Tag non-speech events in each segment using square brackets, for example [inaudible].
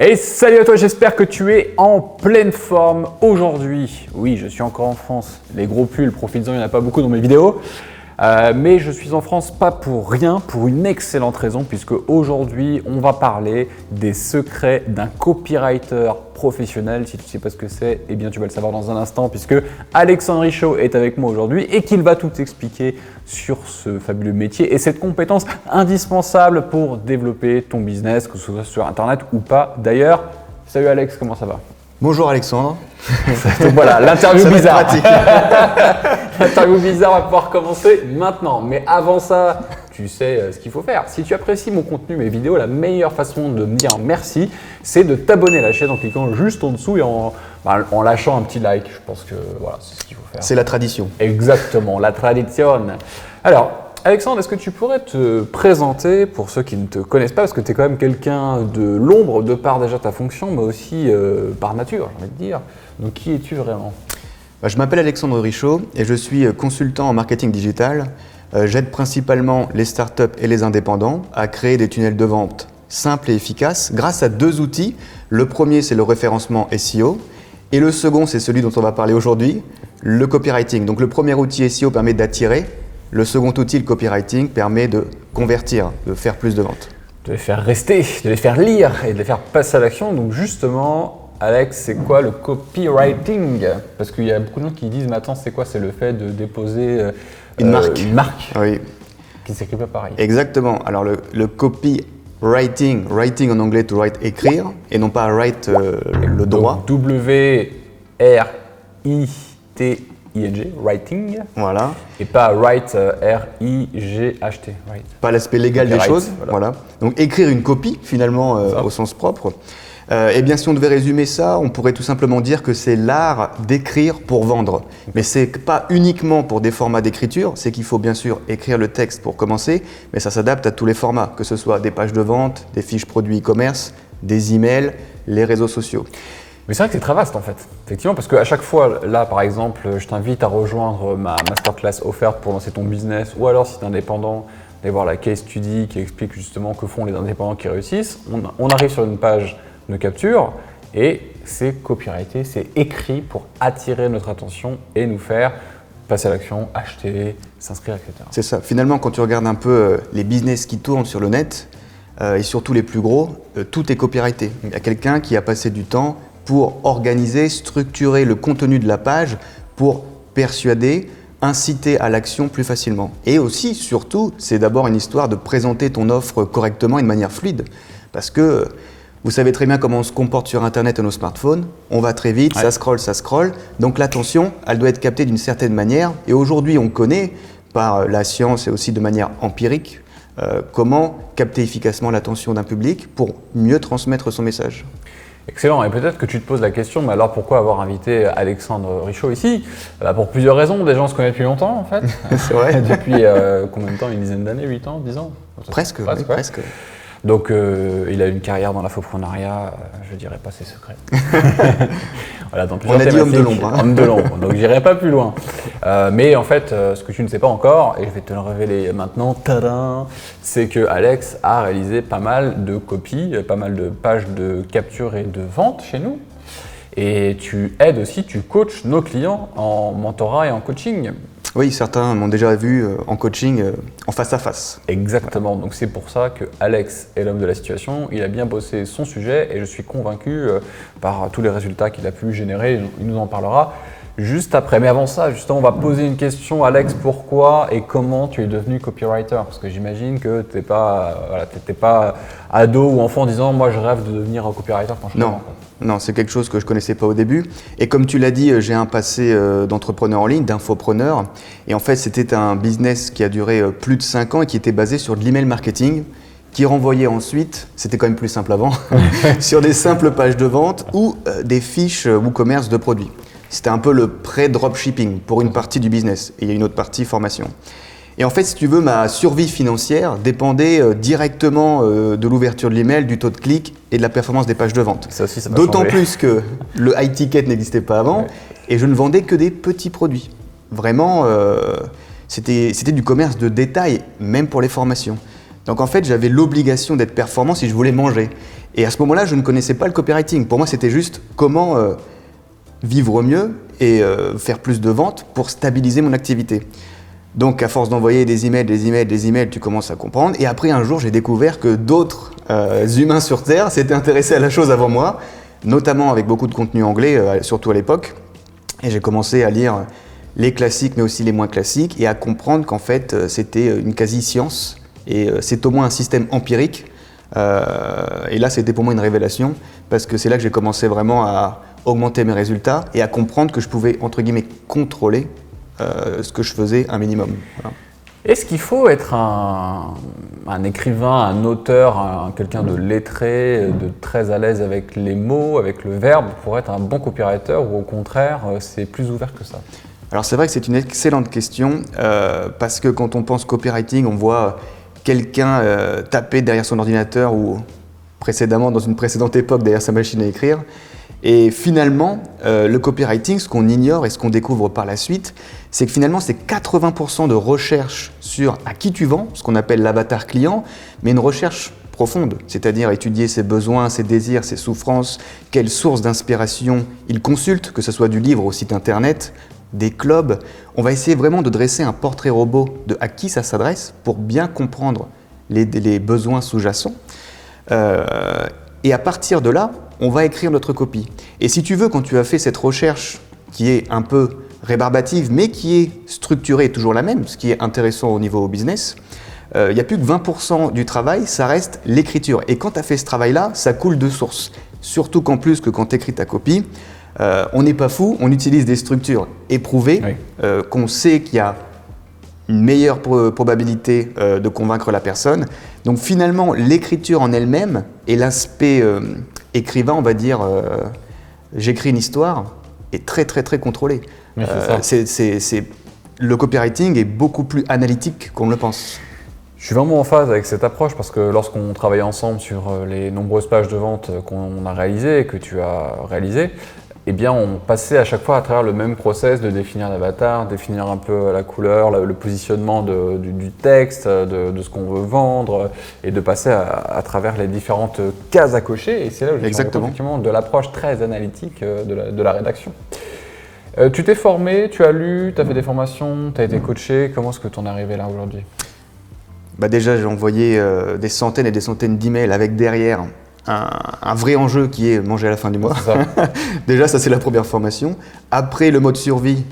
Et salut à toi, j'espère que tu es en pleine forme aujourd'hui. Oui, je suis encore en France. Les gros pulls, profites-en, il n'y en a pas beaucoup dans mes vidéos. Euh, mais je suis en France pas pour rien, pour une excellente raison, puisque aujourd'hui on va parler des secrets d'un copywriter professionnel. Si tu ne sais pas ce que c'est, eh bien tu vas le savoir dans un instant, puisque Alexandre Richaud est avec moi aujourd'hui et qu'il va tout expliquer sur ce fabuleux métier et cette compétence indispensable pour développer ton business, que ce soit sur Internet ou pas. D'ailleurs, salut Alex, comment ça va? Bonjour Alexandre. [laughs] Donc voilà, l'interview bizarre. [laughs] l'interview bizarre va pouvoir commencer maintenant. Mais avant ça, tu sais euh, ce qu'il faut faire. Si tu apprécies mon contenu, mes vidéos, la meilleure façon de me dire merci, c'est de t'abonner à la chaîne en cliquant juste en dessous et en, bah, en lâchant un petit like. Je pense que voilà, c'est ce qu'il faut faire. C'est la tradition. Exactement, la tradition. Alors, Alexandre, est-ce que tu pourrais te présenter pour ceux qui ne te connaissent pas, parce que tu es quand même quelqu'un de l'ombre, de par déjà ta fonction, mais aussi euh, par nature, j'ai envie de dire. Donc qui es-tu vraiment? Bah, Je m'appelle Alexandre Richaud et je suis euh, consultant en marketing digital. Euh, j'aide principalement les startups et les indépendants à créer des tunnels de vente simples et efficaces grâce à deux outils. Le premier, c'est le référencement SEO. Et le second, c'est celui dont on va parler aujourd'hui, le copywriting. Donc le premier outil SEO permet d'attirer le second outil, le copywriting, permet de convertir, de faire plus de ventes. De les faire rester, de les faire lire et de les faire passer à l'action. Donc justement, Alex, c'est quoi le copywriting? Parce qu'il y a beaucoup de gens qui disent, mais attends, c'est quoi? C'est le fait de déposer euh, une marque. Une marque. Oui. Qui s'écrit pas pareil. Exactement. Alors le, le copywriting, writing en anglais, to write, écrire, et non pas write euh, le droit. W-R-I-T I-N-G, writing. Voilà. Et pas write, euh, R-I-G-H-T. Pas l'aspect légal des choses. Voilà. Donc écrire une copie, finalement, euh, au sens propre. Euh, eh bien, si on devait résumer ça, on pourrait tout simplement dire que c'est l'art d'écrire pour vendre. Mais c'est pas uniquement pour des formats d'écriture, c'est qu'il faut bien sûr écrire le texte pour commencer, mais ça s'adapte à tous les formats, que ce soit des pages de vente, des fiches produits e-commerce, des emails, les réseaux sociaux. Mais c'est vrai que c'est très vaste en fait, effectivement, parce qu'à chaque fois, là par exemple, je t'invite à rejoindre ma masterclass offerte pour lancer ton business, ou alors si tu es indépendant, d'aller voir la case study qui explique justement que font les indépendants qui réussissent. On, arrive sur une page de capture et c'est copyrighté, c'est écrit pour attirer notre attention et nous faire passer à l'action, acheter, s'inscrire, etc. C'est ça. Finalement, quand tu regardes un peu euh, les business qui tournent sur le net, euh, et surtout les plus gros, euh, tout est copyrighté. Il y a quelqu'un qui a passé du temps pour organiser, structurer le contenu de la page, pour persuader, inciter à l'action plus facilement. Et aussi, surtout, c'est d'abord une histoire de présenter ton offre correctement et de manière fluide. Parce que vous savez très bien comment on se comporte sur Internet et nos smartphones. On va très vite, ça scrolle, ça scrolle. Donc l'attention, elle doit être captée d'une certaine manière. Et aujourd'hui, on connaît, par la science et aussi de manière empirique, euh, comment capter efficacement l'attention d'un public pour mieux transmettre son message. Excellent. Et peut-être que tu te poses la question, mais alors pourquoi avoir invité Alexandre Richaud ici? Bah, Pour plusieurs raisons. Des gens se connaissent depuis longtemps, en fait. [laughs] C'est vrai. depuis euh, combien de temps? Une dizaine d'années 8 ans 10 ans? Presque, presque. presque. Donc, euh, il a une carrière dans l'infoprenariat, euh, je dirais pas ses secrets. [laughs] voilà, On a dit homme de l'ombre. Hein. Homme de l'ombre, [laughs] donc j'irai pas plus loin. Euh, mais en fait, ce que tu ne sais pas encore, et je vais te le révéler maintenant, c'est que Alex a réalisé pas mal de copies, pas mal de pages de capture et de vente chez nous. Et tu aides aussi, tu coaches nos clients en mentorat et en coaching. Oui, certains m'ont déjà vu euh, en coaching euh, en face à face. Exactement. Donc c'est pour ça que Alex est l'homme de la situation. Il a bien bossé son sujet et je suis convaincu euh, par tous les résultats qu'il a pu générer. Il nous en parlera juste après. Mais avant ça, justement, on va poser une question. Alex, pourquoi et comment tu es devenu copywriter? Parce que j'imagine que tu n'es pas, voilà, pas ado ou enfant en disant Moi, je rêve de devenir un copywriter quand je Non. Non, c'est quelque chose que je ne connaissais pas au début. Et comme tu l'as dit, j'ai un passé euh, d'entrepreneur en ligne, d'infopreneur. Et en fait, c'était un business qui a duré euh, plus de 5 ans et qui était basé sur de l'email marketing, qui renvoyait ensuite, c'était quand même plus simple avant, [laughs] sur des simples pages de vente ou euh, des fiches ou commerce de produits. C'était un peu le pré-dropshipping pour une partie du business. Et il y a une autre partie formation. Et en fait, si tu veux, ma survie financière dépendait euh, directement euh, de l'ouverture de l'email, du taux de clic et de la performance des pages de vente. D'autant plus que le high ticket n'existait pas avant et je ne vendais que des petits produits. Vraiment, euh, c'était du commerce de détail, même pour les formations. Donc en fait, j'avais l'obligation d'être performant si je voulais manger. Et à ce moment-là, je ne connaissais pas le copywriting. Pour moi, c'était juste comment vivre mieux et faire plus de ventes pour stabiliser mon activité. Donc à force d'envoyer des emails, des emails, des emails, tu commences à comprendre. Et après, un jour, j'ai découvert que d'autres euh, humains sur Terre s'étaient intéressés à la chose avant moi, notamment avec beaucoup de contenu anglais, surtout à l'époque. Et j'ai commencé à lire les classiques, mais aussi les moins classiques, et à comprendre qu'en fait, c'était une quasi-science et euh, c'est au moins un système empirique. Euh, et là, c'était pour moi une révélation, parce que c'est là que j'ai commencé vraiment à augmenter mes résultats et à comprendre que je pouvais, entre guillemets, contrôler euh, ce que je faisais un minimum. Est-ce qu'il faut être un, écrivain, un auteur, quelqu'un de lettré, de très à l'aise avec les mots, avec le verbe, pour être un bon copywriter ou au contraire, c'est plus ouvert que ça? Alors c'est vrai que c'est une excellente question parce que quand on pense copywriting, on voit quelqu'un euh, tapait derrière son ordinateur ou précédemment dans une précédente époque derrière sa machine à écrire. Et finalement, euh, le copywriting, ce qu'on ignore et ce qu'on découvre par la suite, c'est que finalement, c'est 80% de recherche sur à qui tu vends, ce qu'on appelle l'avatar client, mais une recherche profonde, c'est-à-dire étudier ses besoins, ses désirs, ses souffrances, quelles sources d'inspiration il consulte, que ce soit du livre au site internet, des clubs. On va essayer vraiment de dresser un portrait robot de à qui ça s'adresse pour bien comprendre les, besoins sous-jacents. Euh, et à partir de là, on va écrire notre copie. Et si tu veux, quand tu as fait cette recherche qui est un peu rébarbative, mais qui est structurée toujours la même, ce qui est intéressant au niveau business, euh, il n'y a plus que 20% du travail, ça reste l'écriture. Et quand tu as fait ce travail-là, ça coule de source. Surtout qu'en plus que quand tu écris ta copie, euh, on n'est pas fou, on utilise des structures éprouvées, euh, qu'on sait qu'il y a une meilleure probabilité euh, de convaincre la personne. Donc finalement, l'écriture en elle-même et l'aspect écrivain, on va dire, j'écris une histoire, est très très très contrôlé. le copywriting est beaucoup plus analytique qu'on le pense. Je suis vraiment en phase avec cette approche parce que lorsqu'on travaille ensemble sur les nombreuses pages de vente qu'on a réalisées et que tu as réalisées, eh bien, on passait à chaque fois à travers le même process de définir l'avatar, définir un peu la couleur, le, positionnement du, texte, de, ce qu'on veut vendre, et de passer à, travers les différentes cases à cocher. Et c'est là où j'ai effectivement de l'approche très analytique euh, de la, rédaction. Euh, tu t'es formé, tu as lu, tu as fait des formations, tu as été coaché. Comment est-ce que tu en es arrivé là aujourd'hui? Bah Déjà, j'ai envoyé euh, des centaines et des centaines d'emails avec derrière un, vrai enjeu qui est manger à la fin du mois. [laughs] Déjà, ça c'est la première formation. Après le mode survie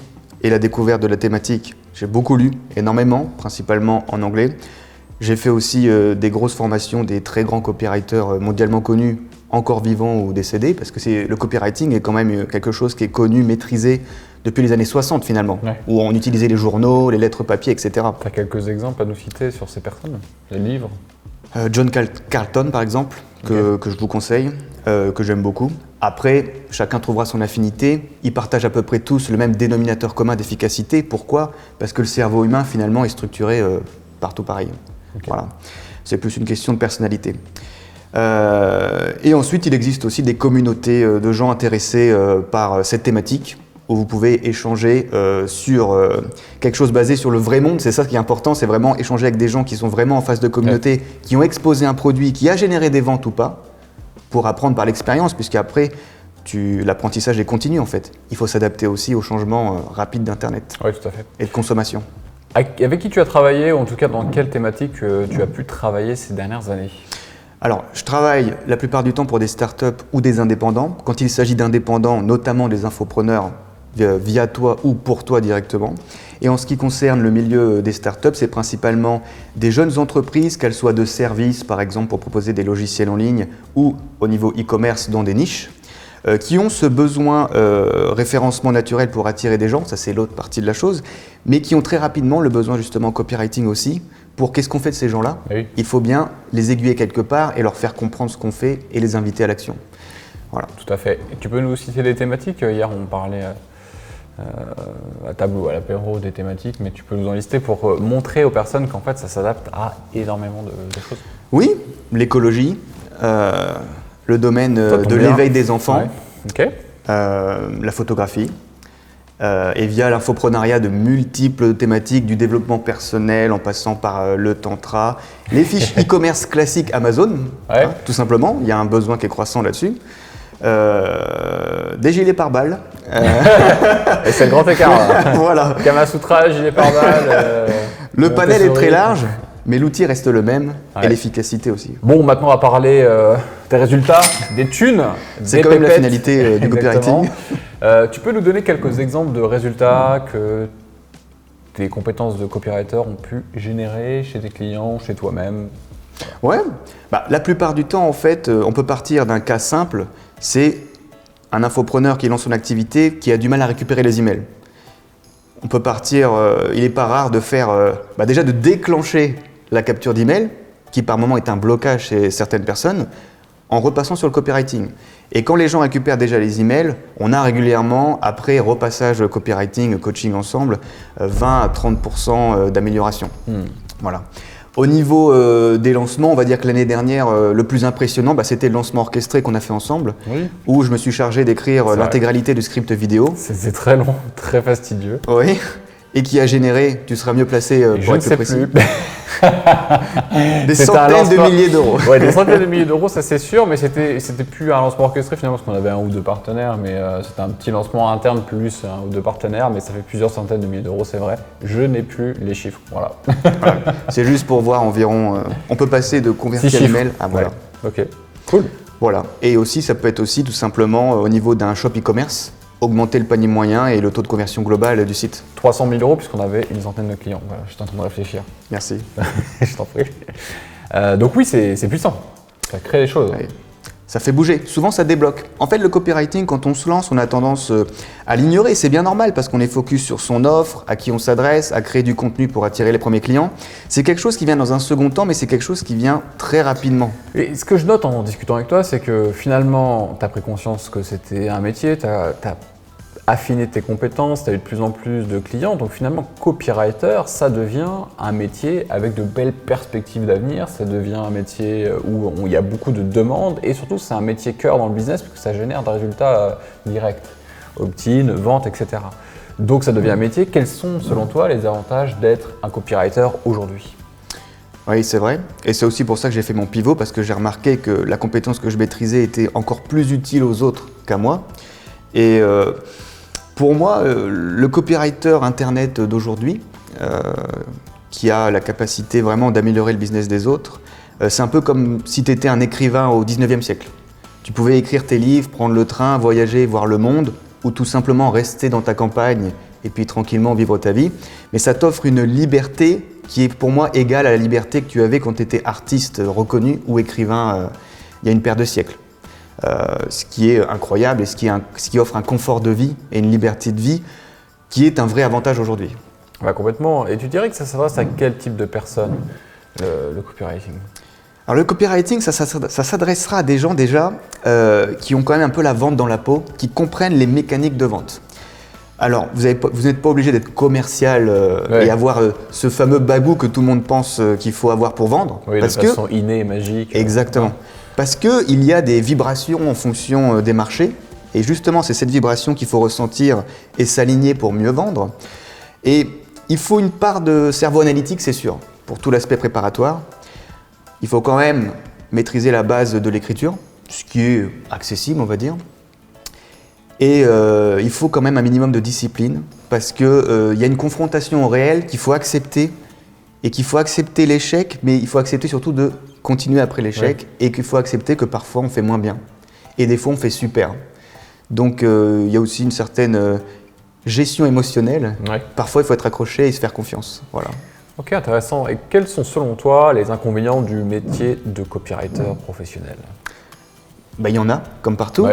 et la découverte de la thématique, j'ai beaucoup lu, énormément, principalement en anglais. J'ai fait aussi euh, des grosses formations des très grands copywriters euh, mondialement connus, encore vivants ou décédés, parce que le copywriting est quand même euh, quelque chose qui est connu, maîtrisé depuis les années 60 finalement, où on utilisait les journaux, les lettres papier, etc. Tu as quelques exemples à nous citer sur ces personnes, les livres? John Carlton par exemple, que, je vous conseille, euh, que j'aime beaucoup. Après, chacun trouvera son affinité. Ils partagent à peu près tous le même dénominateur commun d'efficacité. Pourquoi? Parce que le cerveau humain, finalement, est structuré euh, partout pareil. Voilà. C'est plus une question de personnalité. Euh, et ensuite, il existe aussi des communautés de gens intéressés par cette thématique où vous pouvez échanger sur quelque chose basé sur le vrai monde. C'est ça qui est important, c'est vraiment échanger avec des gens qui sont vraiment en face de communauté, qui ont exposé un produit qui a généré des ventes ou pas, pour apprendre par l'expérience, puisqu'après, l'apprentissage est continu en fait. Il faut s'adapter aussi aux changements euh, rapides d'Internet et de consommation. Avec qui tu as travaillé, ou en tout cas dans quelle thématique euh, tu as pu travailler ces dernières années? Alors, je travaille la plupart du temps pour des startups ou des indépendants. Quand il s'agit d'indépendants, notamment des infopreneurs, via toi ou pour toi directement. Et en ce qui concerne le milieu des startups, c'est principalement des jeunes entreprises, qu'elles soient de services, par exemple, pour proposer des logiciels en ligne, ou au niveau e-commerce dans des niches, euh, qui ont ce besoin euh, référencement naturel pour attirer des gens, ça c'est l'autre partie de la chose, mais qui ont très rapidement le besoin justement copywriting aussi, pour qu'est-ce qu'on fait de ces gens-là Il faut bien les aiguiller quelque part et leur faire comprendre ce qu'on fait et les inviter à l'action. Voilà. Tout à fait. tu peux nous citer des thématiques? Hier, on parlait euh, euh, à table ou à l'apéro des thématiques, mais tu peux nous en lister pour euh, montrer aux personnes qu'en fait ça s'adapte à énormément de, choses. Oui, l'écologie, euh, le domaine de l'éveil des enfants, la photographie. Euh, et via l'infoprenariat de multiples thématiques, du développement personnel en passant par euh, le tantra, les fiches [laughs] e-commerce classiques Amazon, Ouais. hein, tout simplement, il y a un besoin qui est croissant là-dessus. Euh, des gilets pare-balles, euh, Et c'est le grand écart. là. [laughs] voilà. Kamasutra, gilet pare-balles. euh, Le panel est très large, mais l'outil reste le même Ouais. et l'efficacité aussi. Bon, maintenant on va parler euh, des résultats, des thunes. C'est quand même la finalité euh, du copywriting. Euh, tu peux nous donner quelques exemples de résultats que tes compétences de copywriter ont pu générer chez tes clients, chez toi-même? Ouais, bah, la plupart du temps, en fait, euh, on peut partir d'un cas simple, c'est un infopreneur qui lance son activité qui a du mal à récupérer les emails. On peut partir, euh, il n'est pas rare de faire, euh, bah, déjà de déclencher la capture d'email, qui par moment est un blocage chez certaines personnes, en repassant sur le copywriting. Et quand les gens récupèrent déjà les emails, on a régulièrement, après repassage copywriting, coaching ensemble, euh, 20 à 30% d'amélioration. Voilà. Au niveau euh, des lancements, on va dire que l'année dernière, euh, le plus impressionnant, bah, c'était le lancement orchestré qu'on a fait ensemble, Oui. où je me suis chargé d'écrire euh, l'intégralité du script vidéo. C'est très long, [laughs] très fastidieux. Oui. Et qui a généré, tu seras mieux placé euh, pour je ne sais précis, plus. [laughs] des centaines de milliers d'euros. [laughs] Ouais, des centaines de milliers d'euros, ça c'est sûr, mais c'était c'était plus un lancement orchestré finalement parce qu'on avait un ou deux partenaires, mais euh, c'était un petit lancement interne plus un ou deux partenaires, mais ça fait plusieurs centaines de milliers d'euros, c'est vrai. Je n'ai plus les chiffres, voilà. [laughs] C'est juste pour voir environ. euh, on peut passer de convertir l'email à voilà. Ouais. Ok, cool. Voilà. Et aussi, ça peut être aussi tout simplement au niveau d'un shop e-commerce, augmenter le panier moyen et le taux de conversion global du site. 300 000 euros puisqu'on avait une centaine de clients. Voilà, j'étais en train de réfléchir. Merci. [laughs] je t'en prie. Euh, donc oui, c'est puissant. Ça crée des choses. Ouais. Ça fait bouger. Souvent, ça débloque. En fait, le copywriting, quand on se lance, on a tendance euh, à l'ignorer. C'est bien normal parce qu'on est focus sur son offre, à qui on s'adresse, à créer du contenu pour attirer les premiers clients. C'est quelque chose qui vient dans un second temps, mais c'est quelque chose qui vient très rapidement. Et ce que je note en discutant avec toi, c'est que finalement, tu as pris conscience que c'était un métier, tu as, affiné tes compétences, tu as eu de plus en plus de clients. Donc finalement, copywriter, ça devient un métier avec de belles perspectives d'avenir. Ça devient un métier où on- il y a beaucoup de demandes et surtout, c'est un métier cœur dans le business parce que ça génère des résultats euh, directs. Opt-in, vente, etc. Donc ça devient un métier. Quels sont, selon toi, les avantages d'être un copywriter aujourd'hui? Oui, c'est vrai. Et c'est aussi pour ça que j'ai fait mon pivot, parce que j'ai remarqué que la compétence que je maîtrisais était encore plus utile aux autres qu'à moi. Et euh, pour moi, euh, le copywriter Internet d'aujourd'hui, euh, qui a la capacité vraiment d'améliorer le business des autres, euh, c'est un peu comme si tu étais un écrivain au 19e siècle. Tu pouvais écrire tes livres, prendre le train, voyager, voir le monde, ou tout simplement rester dans ta campagne et puis tranquillement vivre ta vie. Mais ça t'offre une liberté qui est pour moi égale à la liberté que tu avais quand tu étais artiste reconnu ou écrivain il y a une paire de siècles. Euh, ce qui est incroyable et ce qui, est un- ce qui offre un confort de vie et une liberté de vie qui est un vrai avantage aujourd'hui. Bah, Complètement. Et tu dirais que ça s'adresse à quel type de personnes, le, le copywriting? Alors le copywriting, ça, ça- ça s'adressera à des gens déjà euh, qui ont quand même un peu la vente dans la peau, qui comprennent les mécaniques de vente. Alors, vous n'êtes pas obligé d'être commercial euh, Ouais. et avoir euh, ce fameux bagou que tout le monde pense qu'il faut avoir pour vendre. Oui, parce de que, façon innée et magique. exactement. Parce qu'il y a des vibrations en fonction euh, des marchés. Et justement, c'est cette vibration qu'il faut ressentir et s'aligner pour mieux vendre. Et il faut une part de cerveau analytique, c'est sûr, pour tout l'aspect préparatoire. Il faut quand même maîtriser la base de l'écriture, ce qui est accessible, on va dire. Et euh, il faut quand même un minimum de discipline, parce qu'il y a une confrontation au réel qu'il faut accepter, et qu'il faut accepter l'échec, mais il faut accepter surtout de continuer après l'échec, et qu'il faut accepter que parfois on fait moins bien, et des fois on fait super. Donc euh, il y a aussi une certaine euh, gestion émotionnelle. Ouais. Parfois il faut être accroché et se faire confiance. Voilà. Ok, intéressant. Et quels sont selon toi les inconvénients du métier de copywriter professionnel? Bah, il y en a, comme partout.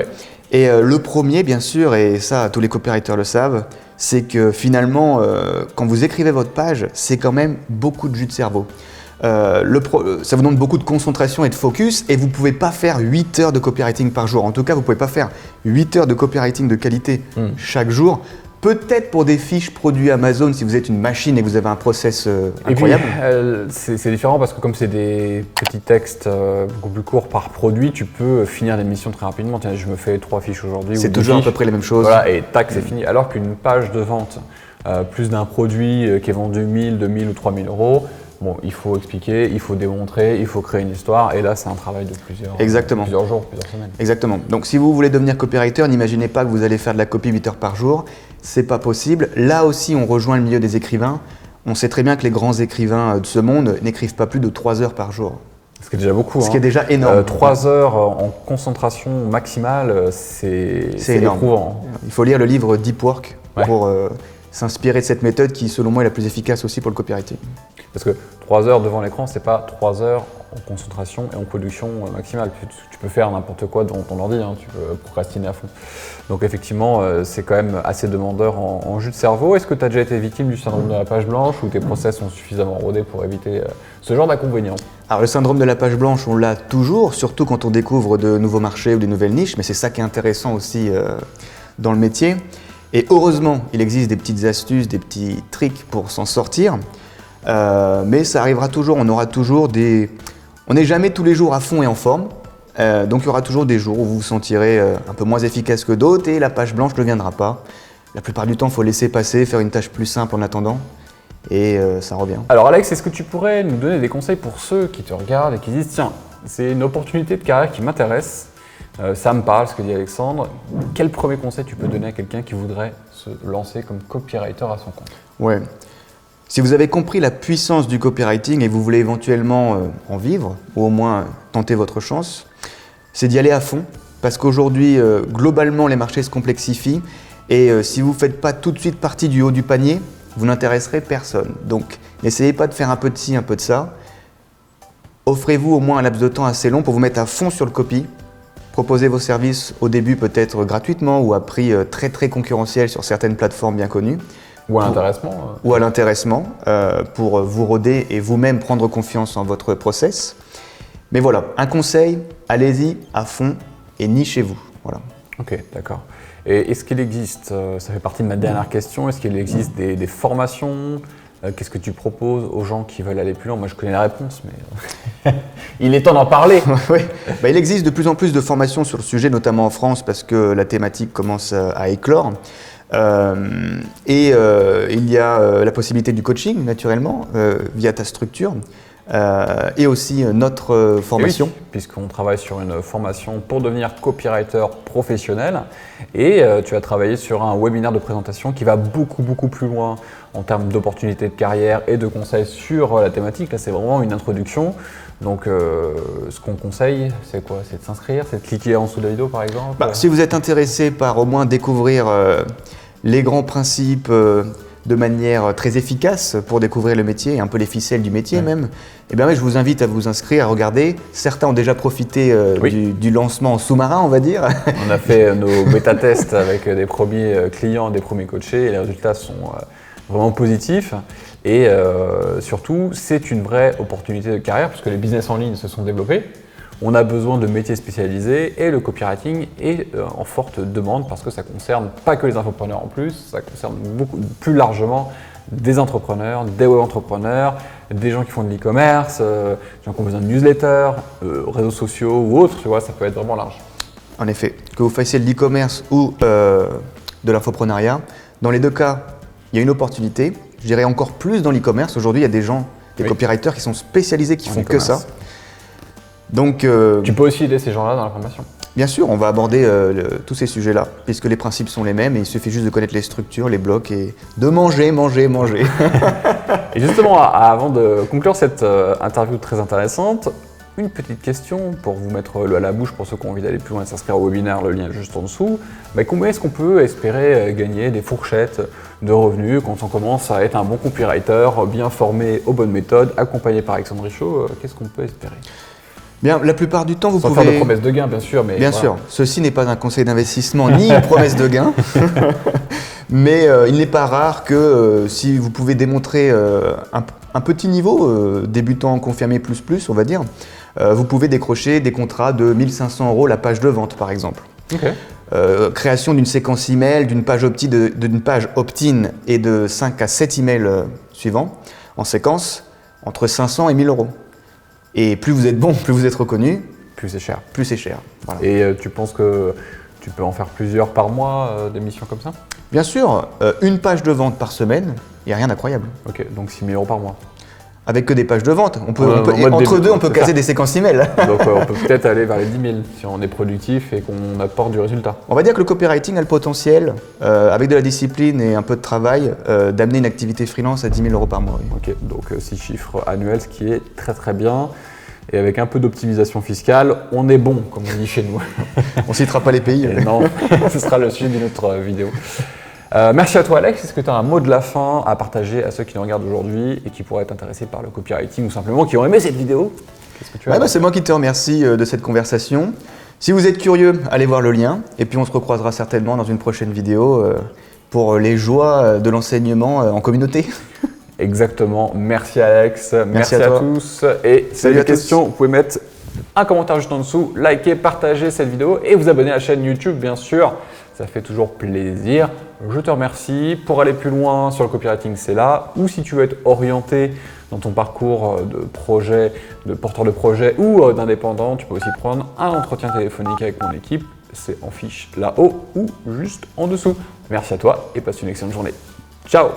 Et euh, le premier, bien sûr, et ça tous les copywriters le savent, c'est que finalement, quand vous écrivez votre page, c'est quand même beaucoup de jus de cerveau. Euh, le pro- euh, ça vous demande beaucoup de concentration et de focus, et vous ne pouvez pas faire 8 heures de copywriting par jour. En tout cas, vous ne pouvez pas faire 8 heures de copywriting de qualité Mm. chaque jour Peut-être pour des fiches produits Amazon si vous êtes une machine et que vous avez un process euh, incroyable. [laughs] euh, c'est différent parce que comme c'est des petits textes beaucoup plus courts par produit, tu peux finir des missions très rapidement. Tiens, je me fais trois fiches aujourd'hui. ou C'est toujours à peu près les mêmes choses. Voilà, et tac, c'est fini. Alors qu'une page de vente, plus d'un produit qui est vendu 1000, 2000 ou 3000 euros, bon, il faut expliquer, il faut démontrer, il faut créer une histoire. Et là, c'est un travail de plusieurs, Exactement. plusieurs jours, plusieurs semaines. Exactement. Donc si vous voulez devenir copywriter, n'imaginez pas que vous allez faire de la copie 8 heures par jour. C'est pas possible. Là aussi, on rejoint le milieu des écrivains. On sait très bien que les grands écrivains euh, de ce monde n'écrivent pas plus de 3 heures par jour. Ce qui est déjà beaucoup. Ce qui est hein. déjà énorme. Euh, Trois heures en concentration maximale, c'est éprouvant. Il faut lire le livre Deep Work Ouais. pour euh, s'inspirer de cette méthode qui, selon moi, est la plus efficace aussi pour le copywriting. Parce que 3 heures devant l'écran, c'est pas 3 heures en concentration et en production euh, maximale. Tu, tu peux faire n'importe quoi devant ton ordi, hein, tu peux procrastiner à fond. Donc effectivement, euh, c'est quand même assez demandeur en, en jus de cerveau. Est-ce que tu as déjà été victime du syndrome de la page blanche ou tes process sont suffisamment rodés pour éviter euh, ce genre d'inconvénients Alors le syndrome de la page blanche, on l'a toujours, surtout quand on découvre de nouveaux marchés ou des nouvelles niches, mais c'est ça qui est intéressant aussi euh, dans le métier. Et heureusement, il existe des petites astuces, des petits tricks pour s'en sortir, Euh, mais ça arrivera toujours, on aura toujours des... On n'est jamais tous les jours à fond et en forme, Euh, donc il y aura toujours des jours où vous vous sentirez euh, un peu moins efficace que d'autres et la page blanche ne viendra pas. La plupart du temps, il faut laisser passer, faire une tâche plus simple en attendant, et ça revient. Alors Alex, est-ce que tu pourrais nous donner des conseils pour ceux qui te regardent et qui disent tiens, c'est une opportunité de carrière qui m'intéresse, euh, ça me parle ce que dit Alexandre. Quel premier conseil tu peux donner à quelqu'un qui voudrait se lancer comme copywriter à son compte Ouais. Si vous avez compris la puissance du copywriting et vous voulez éventuellement euh, en vivre, ou au moins tenter votre chance, c'est d'y aller à fond. Parce qu'aujourd'hui, euh, globalement, les marchés se complexifient. Et si vous ne faites pas tout de suite partie du haut du panier, vous n'intéresserez personne. Donc, n'essayez pas de faire un peu de ci, un peu de ça. Offrez-vous au moins un laps de temps assez long pour vous mettre à fond sur le copy. Proposez vos services au début peut-être gratuitement ou à prix euh, très très concurrentiel sur certaines plateformes bien connues Ou à l'intéressement euh, ou à l'intéressement euh, pour vous roder et vous-même prendre confiance en votre process. Mais voilà, un conseil, allez-y à fond et nichez-vous. Voilà. Ok, d'accord. Et est-ce qu'il existe, ça fait partie de ma dernière question, est-ce qu'il existe des, des formations Qu'est-ce que tu proposes aux gens qui veulent aller plus loin? Moi, je connais la réponse, mais euh, [laughs] il est temps d'en parler. [laughs] Oui. Bah, il existe de plus en plus de formations sur le sujet, notamment en France, parce que la thématique commence à, à éclore. Euh, et euh, il y a euh, la possibilité du coaching, naturellement, euh, via ta structure, euh, et aussi euh, notre euh, formation. Oui, Puisqu'on travaille sur une formation pour devenir copywriter professionnel. Et euh, tu as travaillé sur un webinaire de présentation qui va beaucoup, beaucoup plus loin en termes d'opportunités de carrière et de conseils sur euh, la thématique. Là, c'est vraiment une introduction. Donc, euh, ce qu'on conseille, c'est quoi? C'est de s'inscrire C'est de cliquer en dessous de la vidéo, par exemple? Bah, si vous êtes intéressé par au moins découvrir euh, les grands principes euh, de manière très efficace pour découvrir le métier, et un peu les ficelles du métier même, eh bien, je vous invite à vous inscrire, à regarder. Certains ont déjà profité Oui. du, du lancement en sous-marin, on va dire. On a fait nos bêta-tests avec des premiers clients, des premiers coachés, et les résultats sont vraiment positifs. Et euh, surtout, c'est une vraie opportunité de carrière, puisque les business en ligne se sont développés. On a besoin de métiers spécialisés et le copywriting est euh, en forte demande parce que ça concerne pas que les infopreneurs en plus, ça concerne beaucoup plus largement des entrepreneurs, des web entrepreneurs, des gens qui font de l'e-commerce, euh, des gens qui ont besoin de newsletters, réseaux sociaux ou autres, tu vois, ça peut être vraiment large. En effet, que vous fassiez de l'e-commerce ou de l'infoprenariat, dans les deux cas, il y a une opportunité. Je dirais encore plus dans l'e-commerce. Aujourd'hui, il y a des gens, des Oui. copywriters qui sont spécialisés, qui En font que ça. Donc, euh, Tu peux aussi aider ces gens-là dans la formation. Bien sûr, on va aborder euh, le- tous ces sujets-là, puisque les principes sont les mêmes et il suffit juste de connaître les structures, les blocs et de manger, manger, manger. [laughs] Et justement, avant de conclure cette euh, interview très intéressante, une petite question pour vous mettre le à la bouche pour ceux qui ont envie d'aller plus loin et s'inscrire au webinaire, le lien est juste en dessous. Mais combien est-ce qu'on peut espérer euh, gagner des fourchettes de revenus quand on commence à être un bon copywriter, bien formé aux bonnes méthodes, accompagné par Alexandre Richaud euh, Qu'est-ce qu'on peut espérer? Bien, la plupart du temps, vous Sans pouvez. faire de promesses de gain, bien sûr, mais Bien voilà. sûr, ceci n'est pas un conseil d'investissement ni une promesse de gain, [laughs] mais euh, il n'est pas rare que euh, si vous pouvez démontrer euh, un, un petit niveau, débutant confirmé plus plus, on va dire, vous pouvez décrocher des contrats de 1500 euros la page de vente par exemple. Euh, création d'une séquence email, d'une page opt-in et de 5 à 7 emails euh, suivants en séquence entre 500 et 1000 euros. Et plus vous êtes bon, plus vous êtes reconnu, Plus c'est cher. plus c'est cher. Voilà. Et euh, tu penses que tu peux en faire plusieurs par mois, euh, des missions comme ça? Bien sûr, euh, une page de vente par semaine, il n'y a rien d'incroyable. Ok, donc 6 000 euros par mois. Avec que des pages de vente. On peut, Ouais, on peut- en et mode entre deux, on peut caser ça. des séquences email. [laughs] Donc euh, on peut peut-être aller vers les 10 000 si on est productif et qu'on apporte du résultat. On va dire que le copywriting a le potentiel, euh, avec de la discipline et un peu de travail, euh, d'amener une activité freelance à 10 000 euros par mois. Ok, donc 6 chiffres annuels, ce qui est très très bien. Et avec un peu d'optimisation fiscale, on est bon, comme on dit chez nous. [laughs] On citera pas les pays. Non, [laughs] ce sera le sujet d'une autre euh, vidéo. Euh, merci à toi Alex. Est-ce que tu as un mot de la fin à partager à ceux qui nous regardent aujourd'hui et qui pourraient être intéressés par le copywriting ou simplement qui ont aimé cette vidéo? Qu'est-ce que tu as Ouais, bah, c'est moi qui te remercie euh, de cette conversation. Si vous êtes curieux, allez voir le lien. Et puis on se recroisera certainement dans une prochaine vidéo euh, pour les joies de l'enseignement en communauté. [laughs] Exactement. Merci Alex. Merci, à tous. Et si vous avez des questions, vous pouvez mettre un commentaire juste en dessous, liker, partager cette vidéo et vous abonner à la chaîne YouTube, bien sûr. Ça fait toujours plaisir. Je te remercie. Pour aller plus loin sur le copywriting, c'est là. Ou si tu veux être orienté dans ton parcours euh, de projet, de porteur de projet ou euh, d'indépendant, tu peux aussi prendre un entretien téléphonique avec mon équipe. C'est en fiche là-haut ou juste en dessous. Merci à toi et passe une excellente journée. Ciao